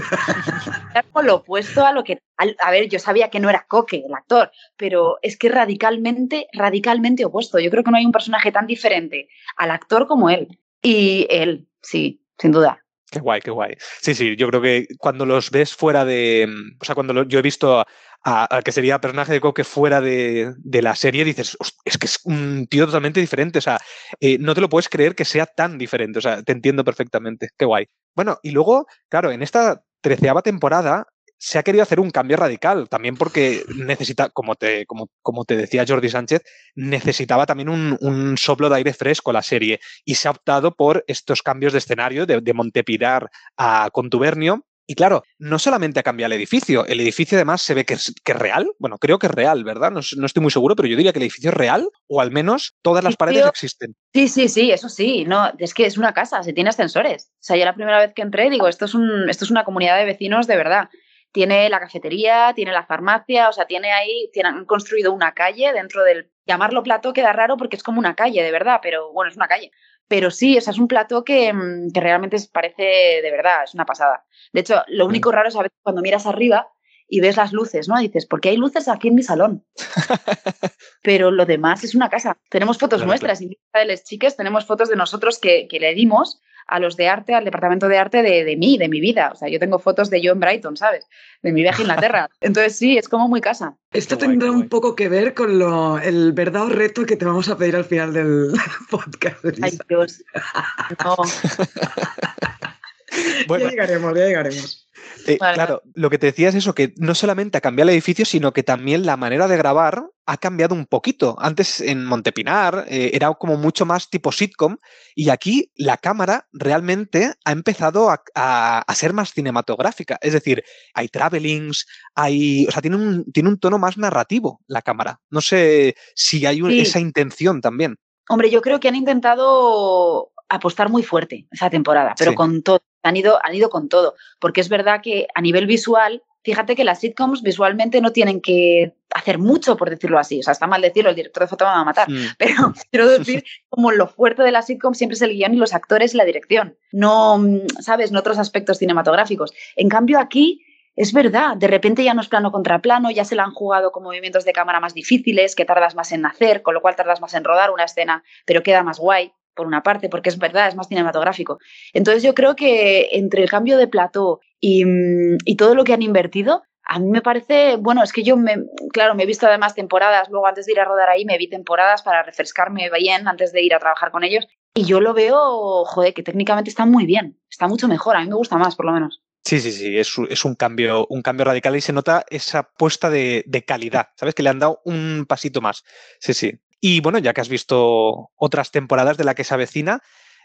Lo opuesto a lo que. A, ver, yo sabía que no era Coque, el actor, pero es que radicalmente, radicalmente opuesto. Yo creo que no hay un personaje tan diferente al actor como él. Y él, sí, sin duda. Qué guay, qué guay. Sí, sí, yo creo que cuando los ves fuera de. mm, O sea, cuando yo he visto a- al que sería personaje de Coque fuera de, de la serie, dices, "Host- es que es un tío totalmente diferente. O sea, eh, no te lo puedes creer que sea tan diferente. O sea, te entiendo perfectamente. Qué guay. Bueno, y luego, claro, en esta treceava temporada se ha querido hacer un cambio radical, también porque necesita, como te, como, como te decía Jordi Sánchez, necesitaba también un, un soplo de aire fresco la serie y se ha optado por estos cambios de escenario, de, de Montepilar a Contubernio. Y claro, no solamente ha cambiado el edificio, el edificio además se ve que es, que es real. Bueno, creo que es real, ¿verdad? No, no estoy muy seguro, pero yo diría que el edificio es real o al menos todas las paredes existen. Sí, sí, sí, eso sí. No, es que es una casa, se tiene ascensores. O sea, yo la primera vez que entré digo, esto es, un, esto es una comunidad de vecinos de verdad. Tiene la cafetería, tiene la farmacia, o sea, tiene ahí, tienen, han construido una calle dentro del... Llamarlo plató queda raro porque es como una calle, de verdad, pero bueno, es una calle. Pero sí, o sea, es un plató que, mm, que realmente parece de verdad, es una pasada. De hecho, lo único raro es a veces cuando miras arriba y ves las luces, ¿no? Y dices, ¿por qué hay luces aquí en mi salón? (laughs) pero lo demás es una casa. Tenemos fotos Claro, nuestras, y de las chicas tenemos fotos de nosotros que, que le dimos a los de arte, al departamento de arte de, de mí, de mi vida. O sea, yo tengo fotos de yo en Brighton, ¿sabes? De mi viaje a Inglaterra. (laughs) Entonces sí, es como muy casa. Esto guay, tendrá un poco que ver con lo, el verdad o reto que te vamos a pedir al final del (laughs) podcast. Ay. Dios. (laughs) No. Bueno, Ya llegaremos, ya llegaremos. Eh, Vale, claro, lo que te decía es eso, que no solamente ha cambiado el edificio, sino que también la manera de grabar ha cambiado un poquito. Antes en Montepinar eh, era como mucho más tipo sitcom y aquí la cámara realmente ha empezado a, a- a ser más cinematográfica. Es decir, hay travelings, hay, o sea, tiene un, tiene un tono más narrativo la cámara. No sé si hay un- Sí. esa intención también. Hombre, yo creo que han intentado apostar muy fuerte esa temporada, pero Sí. con todo. Han ido, han ido con todo. Porque es verdad que a nivel visual, fíjate que las sitcoms visualmente no tienen que hacer mucho, por decirlo así. O sea, está mal decirlo, el director de foto me va a matar. Mm, (laughs) Pero quiero decir, como lo fuerte de la sitcom siempre es el guion y los actores y la dirección. No, ¿sabes? No otros aspectos cinematográficos. En cambio, aquí es verdad, de repente ya no es plano contra plano, ya se la han jugado con movimientos de cámara más difíciles, que tardas más en hacer, con lo cual tardas más en rodar una escena, pero queda más guay, por una parte, porque es verdad, es más cinematográfico. Entonces yo creo que entre el cambio de plató y, mm, y todo lo que han invertido, a mí me parece, bueno, es que yo, me, claro, me he visto además temporadas, luego antes de ir a rodar ahí me vi temporadas para refrescarme bien antes de ir a trabajar con ellos, y yo lo veo, joder, que técnicamente está muy bien, está mucho mejor, a mí me gusta más, por lo menos. Sí, sí, sí, es, un- cambio, un cambio radical y se nota esa apuesta de calidad, ¿sabes? Que le han dado un pasito más. Sí, sí. Y bueno, ya que has visto otras temporadas de la que se avecina,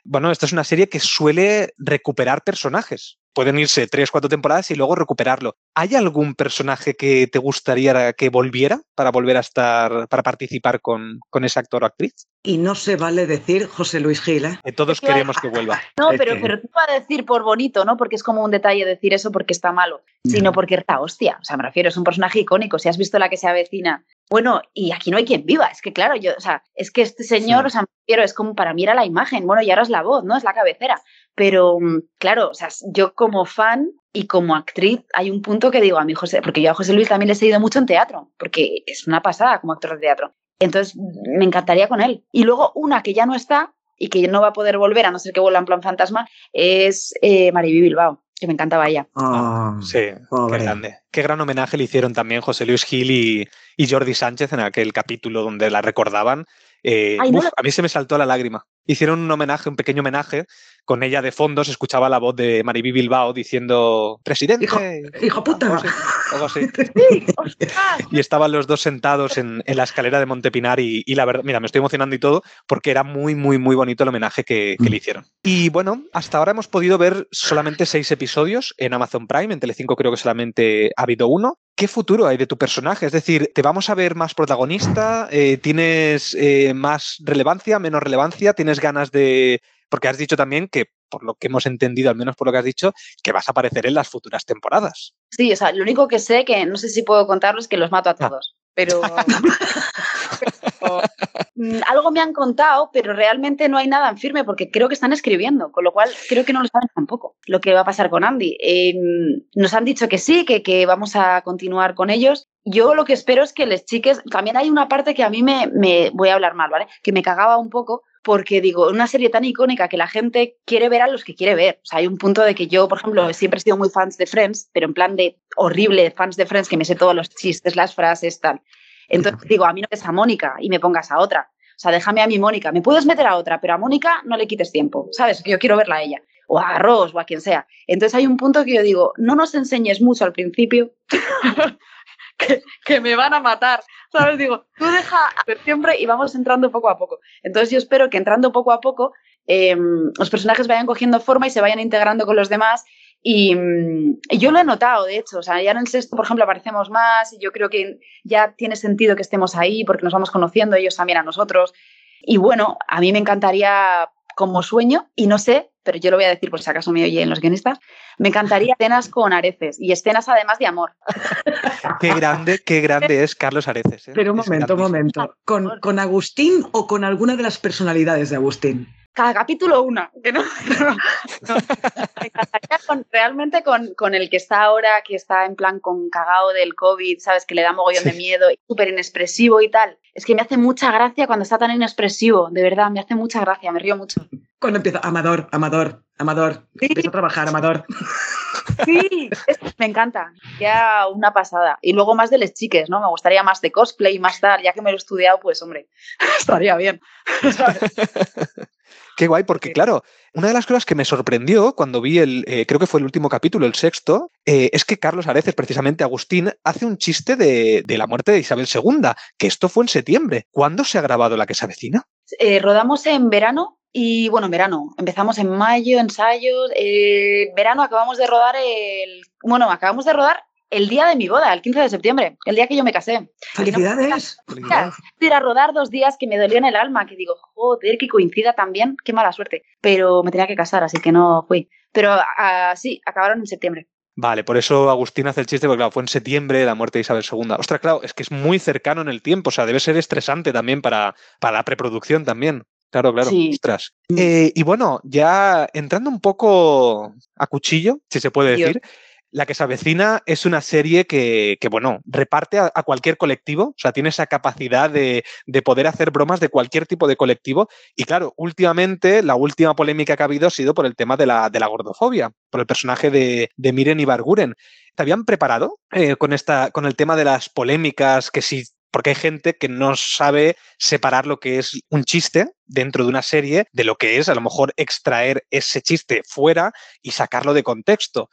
bueno, esta es una serie que suele recuperar personajes. Pueden irse tres, cuatro temporadas y luego recuperarlo. ¿Hay algún personaje que te gustaría que volviera para volver a estar, para participar con, con ese actor o actriz? Y no se vale decir José Luis Gil, ¿eh? Que todos queremos que vuelva. (laughs) No, pero, que- pero tú vas a decir por bonito, ¿no? Porque es como un detalle decir eso porque está malo, sino porque es la hostia. O sea, me refiero, es un personaje icónico. Si has visto la que se avecina. Bueno, y aquí no hay quien viva. Es que, claro, yo, o sea, es que este señor, Sí. o sea, me refiero, es como para mí era la imagen. Bueno, y ahora es la voz, ¿no? Es la cabecera. Pero, mm, claro, o sea, yo como fan y como actriz, hay un punto que digo a mi José, porque yo a José Luis también le he seguido mucho en teatro, porque es una pasada como actor de teatro. Entonces, me encantaría con él. Y luego una que ya no está y que no va a poder volver, a no ser que vuelva en plan fantasma, es eh, Mariby Bilbao, que me encantaba ella. Ah, Sí, Pobre. qué grande. Qué gran homenaje le hicieron también José Luis Gil y, y Jordi Sánchez en aquel capítulo donde la recordaban. Eh, Ay, no uf, lo- A mí se me saltó la lágrima. Hicieron un homenaje, un pequeño homenaje, con ella de fondo se escuchaba la voz de Maribí Bilbao diciendo ¡Presidente! Hijo- hijo puta. Algo así, algo así. (laughs) ¡Sí! Y estaban los dos sentados en, en la escalera de Montepinar y, y la verdad, mira, me estoy emocionando y todo porque era muy, muy, muy bonito el homenaje que, que le hicieron. Y bueno, hasta ahora hemos podido ver solamente seis episodios en Amazon Prime, en Telecinco creo que solamente ha habido uno. ¿Qué futuro hay de tu personaje? Es decir, ¿te vamos a ver más protagonista? Eh, ¿Tienes eh, más relevancia, menos relevancia? ¿Tienes ganas de...? Porque has dicho también que, por lo que hemos entendido, al menos por lo que has dicho, que vas a aparecer en las futuras temporadas. Sí, o sea, lo único que sé, que no sé si puedo contarlo, es que los mato a Ah. todos. Pero... (laughs) pero, mm, algo me han contado, pero realmente no hay nada en firme porque creo que están escribiendo, con lo cual creo que no lo saben tampoco lo que va a pasar con Andy. Eh, nos han dicho que sí, que, que vamos a continuar con ellos. Yo lo que espero es que les chiques, también hay una parte que a mí me, me voy a hablar mal, ¿vale? Que me cagaba un poco porque digo, una serie tan icónica que la gente quiere ver a los que quiere ver. O sea, hay un punto de que yo, por ejemplo, siempre he sido muy fans de Friends, pero en plan de horrible fans de Friends que me sé todos los chistes, las frases, tal. Entonces digo, a mí no es a Mónica y me pongas a otra. O sea, déjame a mi Mónica. Me puedes meter a otra, pero a Mónica no le quites tiempo, ¿sabes? Que yo quiero verla a ella. O a Ross o a quien sea. Entonces hay un punto que yo digo, no nos enseñes mucho al principio, (laughs) que, me van a matar. ¿Sabes? Digo, tú deja siempre y vamos entrando poco a poco. Entonces yo espero que entrando poco a poco em, los personajes vayan cogiendo forma y se vayan integrando con los demás y, yo lo he notado, de hecho, o sea, ya en el sexto, por ejemplo, aparecemos más y yo creo que ya tiene sentido que estemos ahí porque nos vamos conociendo ellos también a nosotros. Y bueno, a mí me encantaría como sueño, y no sé, pero yo lo voy a decir por si acaso me oyen los guionistas, me encantaría escenas con Areces y escenas además de amor. qué grande, qué grande es Carlos Areces. ¿eh? Pero un momento, un momento. ¿Con, ¿Con Agustín o con alguna de las personalidades de Agustín? cada capítulo una. Que no, (laughs) realmente con, con, el que está ahora, que está en plan con cagao del COVID, ¿sabes? Que le da mogollón de miedo, súper inexpresivo y tal. Es que me hace mucha gracia cuando está tan inexpresivo, de verdad, me hace mucha gracia, me río mucho. Cuando empieza, Amador, Amador, Amador, empieza a trabajar, Amador. Sí, me encanta, ya una pasada. Y luego más de les chiques, ¿no? Me gustaría más de cosplay, más tal, ya que me lo he estudiado, pues hombre, (laughs) estaría bien. (laughs) Qué guay, porque claro, una de las cosas que me sorprendió cuando vi el, eh, creo que fue el último capítulo, el sexto, eh, es que Carlos Areces, precisamente Agustín, hace un chiste de, la muerte de Isabel II, que esto fue en septiembre. ¿Cuándo se ha grabado La que se avecina? Eh, rodamos en verano y bueno, en verano. Empezamos en mayo, ensayos. verano acabamos de rodar el. Bueno, acabamos de rodar el día de mi boda, el 15 de septiembre, el día que yo me casé. ¡Felicidades! ir a rodar dos días que me dolió en el alma, que digo, joder, que coincida también, qué mala suerte. Pero me tenía que casar, así que no fui. Pero uh, sí, acabaron en septiembre. Vale, por eso Agustín hace el chiste, porque claro, fue en septiembre la muerte de Isabel II. Ostras, claro, es que es muy cercano en el tiempo, o sea, debe ser estresante también para, para la preproducción también. Claro, claro. Ostras. Eh, y bueno, ya entrando un poco a cuchillo, si se puede decir, la que se avecina es una serie que, bueno, reparte a, cualquier colectivo, o sea, tiene esa capacidad de, poder hacer bromas de cualquier tipo de colectivo. Y claro, últimamente, la última polémica que ha habido ha sido por el tema de la, de la gordofobia, por el personaje de, de Miren Ibarguren. ¿Te habían preparado eh, con, esta, con el tema de las polémicas que si porque hay gente que no sabe separar lo que es un chiste dentro de una serie de lo que es a lo mejor extraer ese chiste fuera y sacarlo de contexto.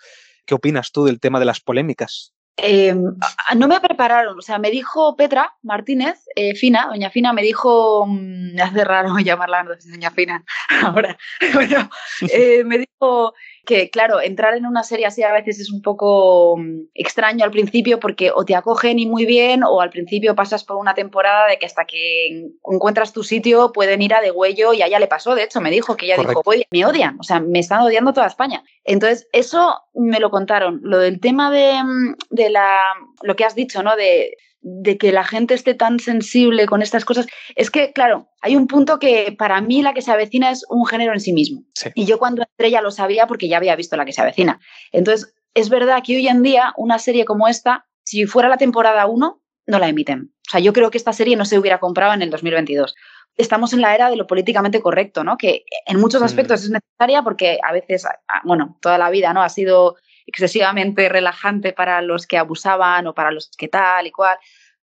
¿Qué opinas tú del tema de las polémicas? Em, no me prepararon, o sea, me dijo Petra Martínez, eh, Fina, doña Fina, me dijo, mm, me hace raro (laughs) llamarla doña Fina (laughs) ahora, (laughs) bueno, eh, me dijo, que, claro, entrar en una serie así a veces es un poco mm, extraño al principio porque o te acogen y muy bien o al principio pasas por una temporada de que hasta que encuentras tu sitio pueden ir a degüello y a ella le pasó, de hecho, me dijo que ella dijo, oye, me odian, o sea, me están odiando toda España. Entonces, eso me lo contaron. Lo del tema de, mm, de la, lo que has dicho, ¿no? De de que la gente esté tan sensible con estas cosas, es que, claro, hay un punto que para mí la que se avecina es un género en sí mismo. Y yo cuando entré ya lo sabía porque ya había visto la que se avecina. Entonces, es verdad que hoy en día una serie como esta, si fuera la temporada 1, no la emiten. O sea, yo creo que esta serie no se hubiera comprado en el 2022. Estamos en la era de lo políticamente correcto, ¿no? Que en muchos aspectos es necesaria porque a veces, bueno, toda la vida, ¿no? Ha sido excesivamente relajante para los que abusaban o para los que tal y cual.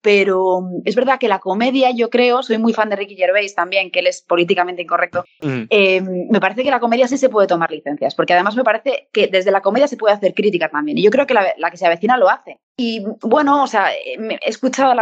Pero mm, es verdad que la comedia, yo creo, soy muy fan de Ricky Gervais también, que él es políticamente incorrecto. Mm. Em, me parece que la comedia sí se puede tomar licencias, porque además me parece que desde la comedia se puede hacer crítica también. Y yo creo que la, que se avecina lo hace. Y bueno, o sea, he escuchado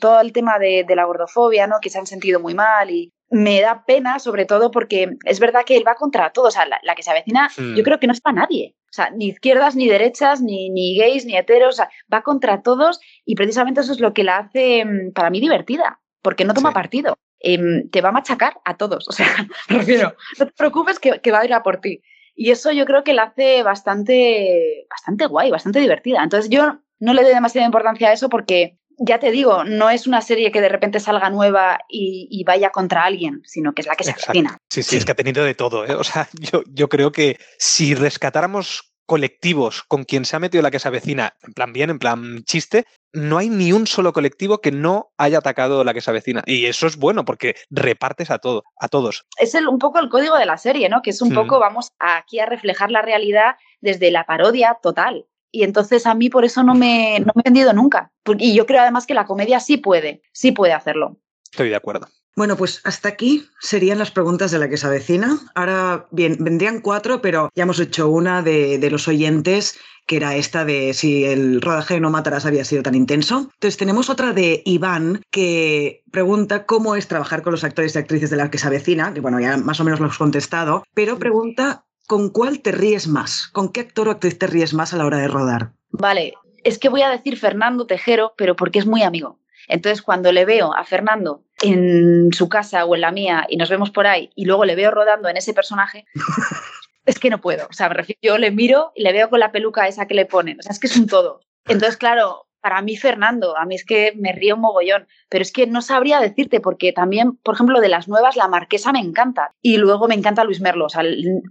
todo el tema de, de, la gordofobia, ¿no? Que se han sentido muy mal y, me da pena, sobre todo porque es verdad que él va contra todo. O sea, la, que se avecina, yo hmm. creo que no es para nadie. O sea, ni izquierdas, ni derechas, ni, ni gays, ni heteros. O sea, va contra todos y precisamente eso es lo que la hace mm, para mí divertida, porque no toma partido. Em, te va a machacar a todos. O sea, (laughs) no te preocupes que, que va a ir a por ti. Y eso yo creo que la hace bastante, bastante guay, bastante divertida. Entonces yo no le doy demasiada importancia a eso porque ya te digo, no es una serie que de repente salga nueva y, vaya contra alguien, sino que es la que se avecina. Sí, sí, es que ha tenido de todo. ¿eh? O sea, yo, yo creo que si rescatáramos colectivos con quien se ha metido la que se avecina, en plan bien, en plan chiste, no hay ni un solo colectivo que no haya atacado la que se avecina. Y eso es bueno porque repartes a todo, a todos. Es el, un poco el código de la serie, ¿no? Que es un Mm. poco, vamos aquí a reflejar la realidad desde la parodia total. Y entonces a mí por eso no me, no me he vendido nunca. Y yo creo además que la comedia sí puede, sí puede hacerlo. Estoy de acuerdo. Bueno, pues hasta aquí serían las preguntas de la que se avecina. Ahora, bien, vendrían cuatro, pero ya hemos hecho una de, de los oyentes, que era esta de si el rodaje de No Matarás había sido tan intenso. Entonces tenemos otra de Iván, que pregunta cómo es trabajar con los actores y actrices de la que se avecina, que bueno, ya más o menos lo has contestado, pero pregunta con cuál te ríes más, con qué actor o actriz te ríes más a la hora de rodar. Vale, es que voy a decir Fernando Tejero, pero porque es muy amigo. Entonces, cuando le veo a Fernando en su casa o en la mía y nos vemos por ahí y luego le veo rodando en ese personaje, (laughs) es que no puedo. O sea, me refiero, yo le miro y le veo con la peluca esa que le ponen. O sea, es que es un todo. Entonces, claro, para mí Fernando, a mí es que me río un mogollón, pero es que no sabría decirte porque también, por ejemplo, de las nuevas, la marquesa me encanta y luego me encanta Luis Merlo. O sea,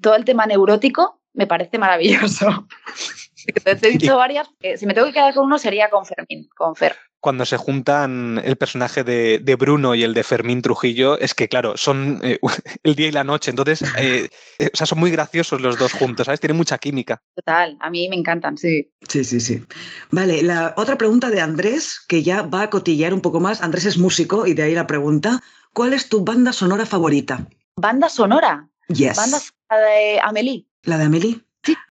todo el tema neurótico me parece maravilloso. (laughs) (laughs) Te te he dicho (laughs) varias, eh, si me tengo que quedar con uno sería con Fermín, con Fer. Cuando se juntan el personaje de, de Bruno y el de Fermín Trujillo, es que, claro, son eh, (laughs) el día y la noche. Entonces, eh, eh, o sea, son muy graciosos los dos juntos, ¿sabes? Tienen mucha química. Total, a mí me encantan, sí. Sí, sí, sí. Vale, la otra pregunta de Andrés, que ya va a cotillear un poco más. Andrés es músico y de ahí la pregunta, ¿cuál es tu banda sonora favorita? Banda sonora, Yes. banda sonora de Amelie. ¿La de Amelie?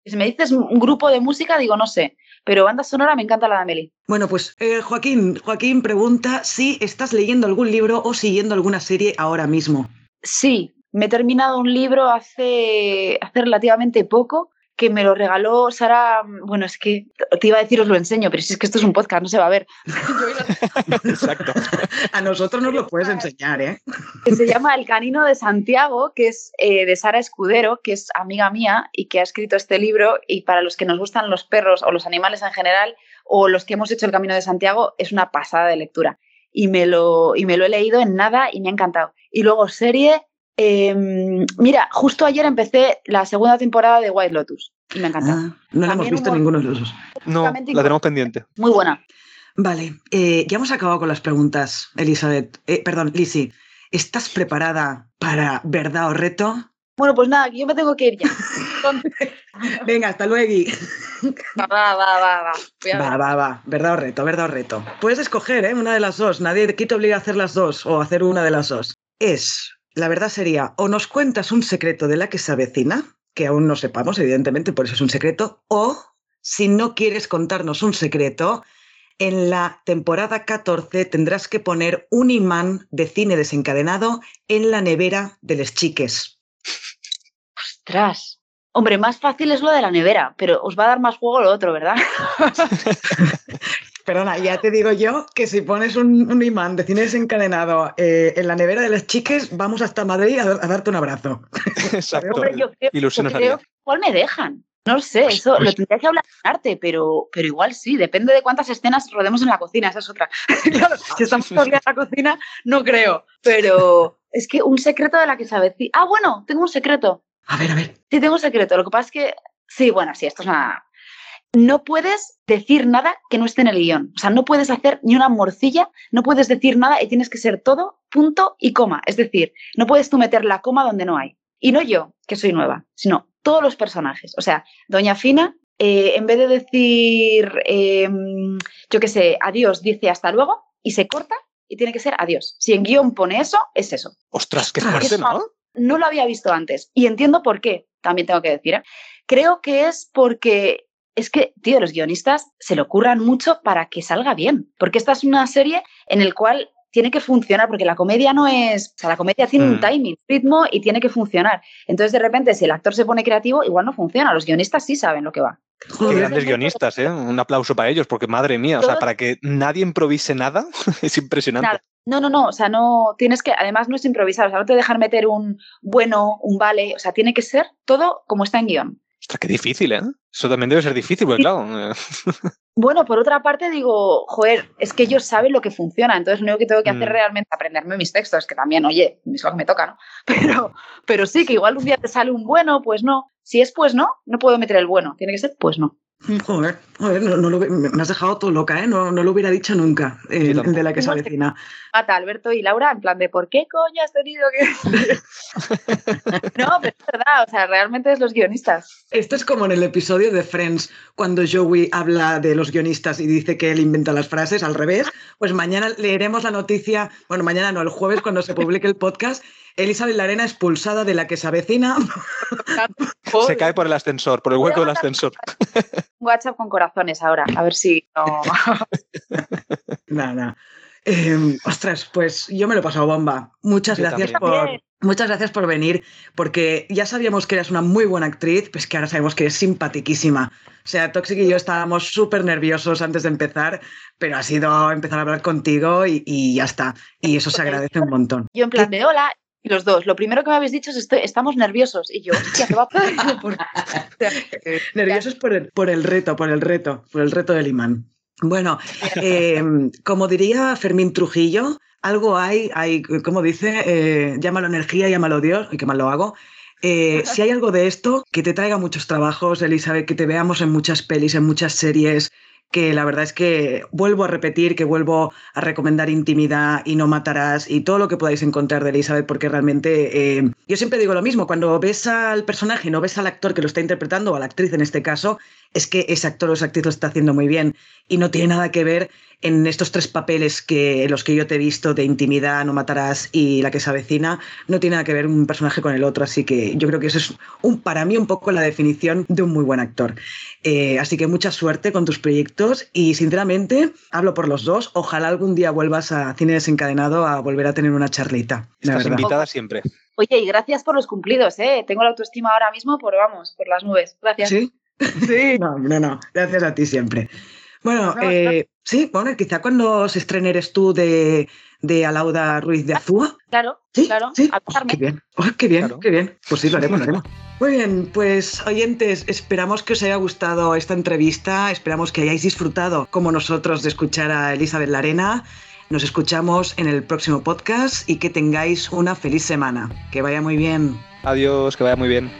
Si me dices un grupo de música, digo no sé, pero banda sonora me encanta la de Amelie. Bueno, pues eh, Joaquín, Joaquín pregunta si estás leyendo algún libro o siguiendo alguna serie ahora mismo. Sí, me he terminado un libro hace, hace relativamente poco que me lo regaló Sara. Bueno, es que te iba a decir os lo enseño, pero si es que esto es un podcast, no se va a ver. (laughs) Exacto. A nosotros nos lo puedes enseñar, ¿eh? que se llama El Canino de Santiago, que es eh, de Sara Escudero, que es amiga mía y que ha escrito este libro. Y para los que nos gustan los perros o los animales en general, o los que hemos hecho el Camino de Santiago, es una pasada de lectura. Y me lo, y me lo he leído en nada y me ha encantado. Y luego serie, eh, mira, justo ayer empecé la segunda temporada de White Lotus y me ha encantado. Ah, no la hemos visto ninguno de los dos. No, la tenemos pendiente. Muy buena. Vale, eh, ya hemos acabado con las preguntas, Elizabeth. Eh, perdón, Lisi. ¿Estás preparada para verdad o reto? Bueno, pues nada, que yo me tengo que ir ya. (laughs) Venga, hasta luego. va, va, va, va, va. Va, va, va. Verdad o reto, verdad o reto. Puedes escoger, ¿eh? Una de las dos. Nadie aquí te obliga a hacer las dos o a hacer una de las dos. Es, la verdad sería, o nos cuentas un secreto de la que se avecina, que aún no sepamos, evidentemente, por eso es un secreto, o si no quieres contarnos un secreto, en la temporada 14 tendrás que poner un imán de cine desencadenado en la nevera de les chiques. Ostras. Hombre, más fácil es lo de la nevera, pero os va a dar más juego lo otro, ¿verdad? (laughs) Perdona, ya te digo yo que si pones un, un imán de cine desencadenado eh, en la nevera de las chiques, vamos hasta Madrid a, a darte un abrazo. (laughs) Exacto. Hombre, yo creo, Ilusión yo nos creo haría. que igual me dejan. No lo sé, Pues- eso pues- lo tendría que hablar con arte, pero, pero igual sí, depende de cuántas escenas rodemos en la cocina, esa es otra. (laughs) claro, si estamos todo en la cocina, no creo. Pero es que un secreto de la que sabes. Ah, bueno, tengo un secreto. A ver, a ver. Sí, tengo un secreto. Lo que pasa es que, sí, bueno, sí, esto es una... No puedes decir nada que no esté en el guion. O sea, no puedes hacer ni una morcilla, no puedes decir nada y tienes que ser todo punto y coma. Es decir, no puedes tú meter la coma donde no hay. Y no yo, que soy nueva, sino todos los personajes. O sea, Doña Fina, eh, en vez de decir, eh, yo qué sé, adiós, dice hasta luego y se corta y tiene que ser adiós. Si en guion pone eso, es eso Ostras, qué fuerte, ¿no? no lo había visto antes y entiendo por qué, también tengo que decir. ¿eh? Creo que es porque es que, tío, los guionistas se le ocurran mucho para que salga bien, porque esta es una serie en el cual tiene que funcionar, porque la comedia no es, o sea, la comedia tiene un Mm. timing, ritmo y tiene que funcionar. Entonces, de repente, si el actor se pone creativo, igual no funciona, los guionistas sí saben lo que va. Qué Joder. grandes guionistas, ¿eh? Un aplauso para ellos, porque madre mía, o sea, para que nadie improvise nada, (laughs) es impresionante. Nada. No, no, no, o sea, no tienes que, además no es improvisar, o sea, no te dejan meter un bueno, un vale, o sea, tiene que ser todo como está en guion. Ostras, qué difícil, ¿eh? Eso también debe ser difícil, porque claro. eh, (laughs) Bueno, por otra parte digo, joder, es que ellos saben lo que funciona, entonces lo único que tengo que hacer Mm. realmente es aprenderme mis textos, que también, oye, es lo que me toca, ¿no? (laughs) Pero, pero sí, que igual un día te sale un bueno, pues no. Si es pues no, no puedo meter el bueno, tiene que ser pues no. Joder, joder, no, no lo, me has dejado todo loca, ¿eh? No, no lo hubiera dicho nunca, eh, de la que se avecina. Mata Alberto y Laura en plan de ¿por qué coño has tenido que...? (laughs) no, pero es verdad, o sea, realmente es los guionistas. Esto es como en el episodio de Friends, cuando Joey habla de los guionistas y dice que él inventa las frases, al revés. Pues mañana leeremos la noticia, bueno, mañana no, el jueves cuando se publique el podcast, Elizabeth Larena expulsada de la que se avecina. se cae por el ascensor, por el hueco del ascensor. (laughs) WhatsApp con corazones ahora, a ver si no... (laughs) Nada. Eh, ostras, pues yo me lo he pasado bomba. Muchas Yo gracias también. por, muchas gracias por venir, porque ya sabíamos que eras una muy buena actriz, pues que ahora sabemos que eres simpatiquísima. O sea, Toxic y yo estábamos súper nerviosos antes de empezar, pero ha sido empezar a hablar contigo y, y ya está. Y eso se agradece un montón. Yo en plan de hola, los dos, lo primero que me habéis dicho es estoy, estamos nerviosos. Y yo, hostia, ¿qué va a pasar? (laughs) (laughs) Por- que- Nerviosos por el, por el reto, por el reto, por el reto del imán. Bueno, eh, como diría Fermín Trujillo, algo hay, hay como dice, eh, llámalo energía, llámalo Dios, y qué mal lo hago. Eh, si hay algo de esto, que te traiga muchos trabajos, Elizabeth, que te veamos en muchas pelis, en muchas series, que la verdad es que vuelvo a repetir, que vuelvo a recomendar intimidad y no matarás y todo lo que podáis encontrar de Elizabeth, porque realmente eh, yo siempre digo lo mismo, cuando ves al personaje no ves al actor que lo está interpretando, o a la actriz en este caso, es que ese actor o esa actriz lo está haciendo muy bien y no tiene nada que ver en estos tres papeles que en los que yo te he visto de intimidad, no matarás y la que se avecina, no tiene nada que ver un personaje con el otro, así que yo creo que eso es un, para mí un poco la definición de un muy buen actor. Eh, así que mucha suerte con tus proyectos y sinceramente hablo por los dos, ojalá algún día vuelvas a Cine Desencadenado a volver a tener una charlita. Estás invitada siempre. Oye, y gracias por los cumplidos, ¿eh? Tengo la autoestima ahora mismo por, vamos, por las nubes. Gracias. ¿Sí? (laughs) Sí. No, no, no. Gracias a ti siempre. Bueno, No, eh, sí, bueno, quizá cuando se estrene eres tú de, de Alauda Ruiz de Azúa. Claro, Sí, claro. sí. qué bien, oh, qué bien, Claro. qué bien. Pues sí, lo haremos, lo haremos. Muy bien, pues oyentes, esperamos que os haya gustado esta entrevista, esperamos que hayáis disfrutado como nosotros de escuchar a Elizabeth Larena. Nos escuchamos en el próximo podcast y que tengáis una feliz semana. Que vaya muy bien. Adiós, que vaya muy bien.